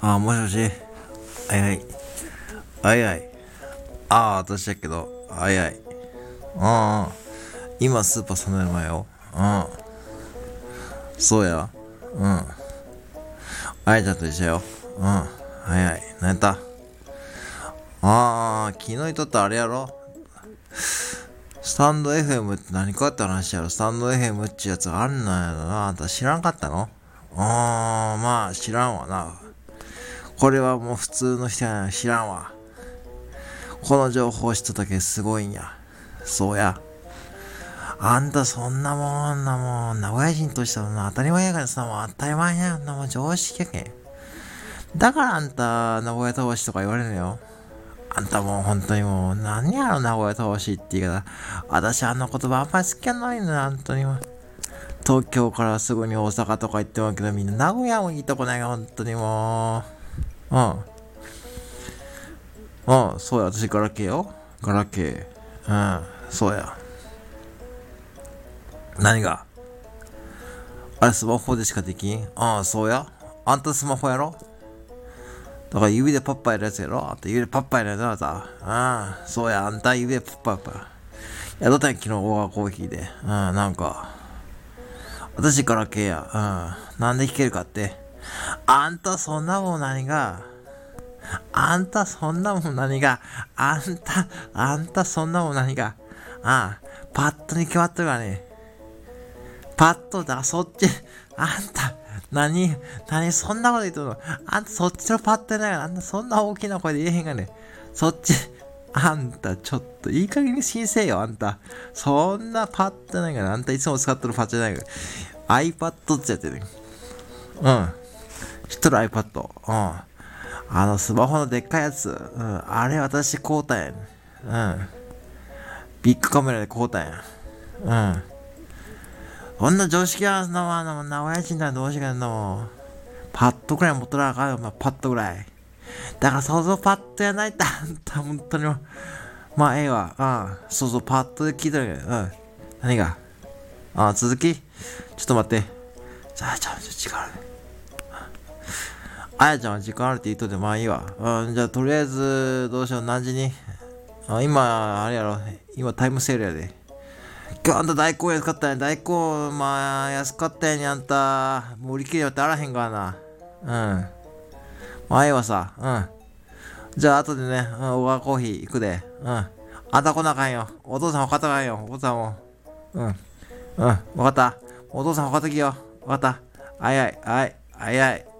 あ、もしもし。はいはい。はいはい。ああ、私だけど。はいはい。うん。今スーパーその前よ。うん。そうや。うん。あやちゃんと一緒よ。うん。はいはい。何やった？ああ、昨日言っとったあれやろスタンド FM って何かって話やろスタンド FM っちゅうやつあんなんやろな。あんた知らんかったの？ああ、まあ知らんわな。これはもう普通の人やな知らんわ。この情報知っただけすごいんや。そうや。あんたそんなもんなもん、名古屋人としては当たり前やからさ、もう当たり前やんなもん常識やけん。だからあんた、名古屋倒しとか言われるのよ。あんたもう本当にもう、何やろ名古屋倒しって言い方。私あんな言葉あんまり好きやないの、本当にも。東京からすぐに大阪とか行ってもけど、みんな名古屋もいいとこないが、本当にもう。うん。うん、そうや、私ガラケーよ。ガラケー。うん、そうや。何が？あれ、スマホでしかできん？ああ、そうや。あんたスマホやろ？だから指でパッパやるやつやろあんた指でパッパやるやつやろさ。ああ、そうや。あんた指でパッパやっぱ。やどったん、昨日、オーガコーヒーで。うん、なんか。私ガラケーや。うん。なんで弾けるかって。あんたそんなもん何があんたそんなもん何があんた、あんたそんなもん何がああ、パッドに決まってるわね。パッドだ、そっち、あんた、何、何、そんなこと言っとるの？あんたそっちのパッドやないから、あんたそんな大きな声で言えへんがね。そっち、あんた、ちょっといい加減に申請よ、あんた。そんなパッドないから、あんたいつも使ってるパッドじゃないから。iPad ってやってる。うん。知っとる？iPad。うん。あのスマホのでっかいやつ。うん。あれ私買うたんや。うん。ビッグカメラで買うたんや。うん。こんな常識はなわな、名古屋人ならどうしようかの。パッドくらい持っとらあかんよ、まあ、パッドぐらい。だから想像パッドやないと、あんた、本当に。まあ、ええわ。うん。そうそう、パッドで聞いてるけど。うん。何が？あ、あ続き？ちょっと待って。じゃあ、ちょ、ちょ、時間ある。あやちゃんは時間あるって言っといて、まあいいわ。うん、じゃあ、とりあえず、どうしよう、何時に？あ、今、あれやろ。今、タイムセールやで。今日あんた大根安かったん。大根、まあ、安かったやにあんた。もう売り切れよってあらへんからな。うん。まあ、ええわさ。うん。じゃあ、後でね、うん、オガコーヒー行くで。うん。あんた来なあかんよ。お父さん分かったかんよ。お父さんも。うん。うん。分かった。お父さん分かったきよ。分かった。はいはい。はい。はいはい。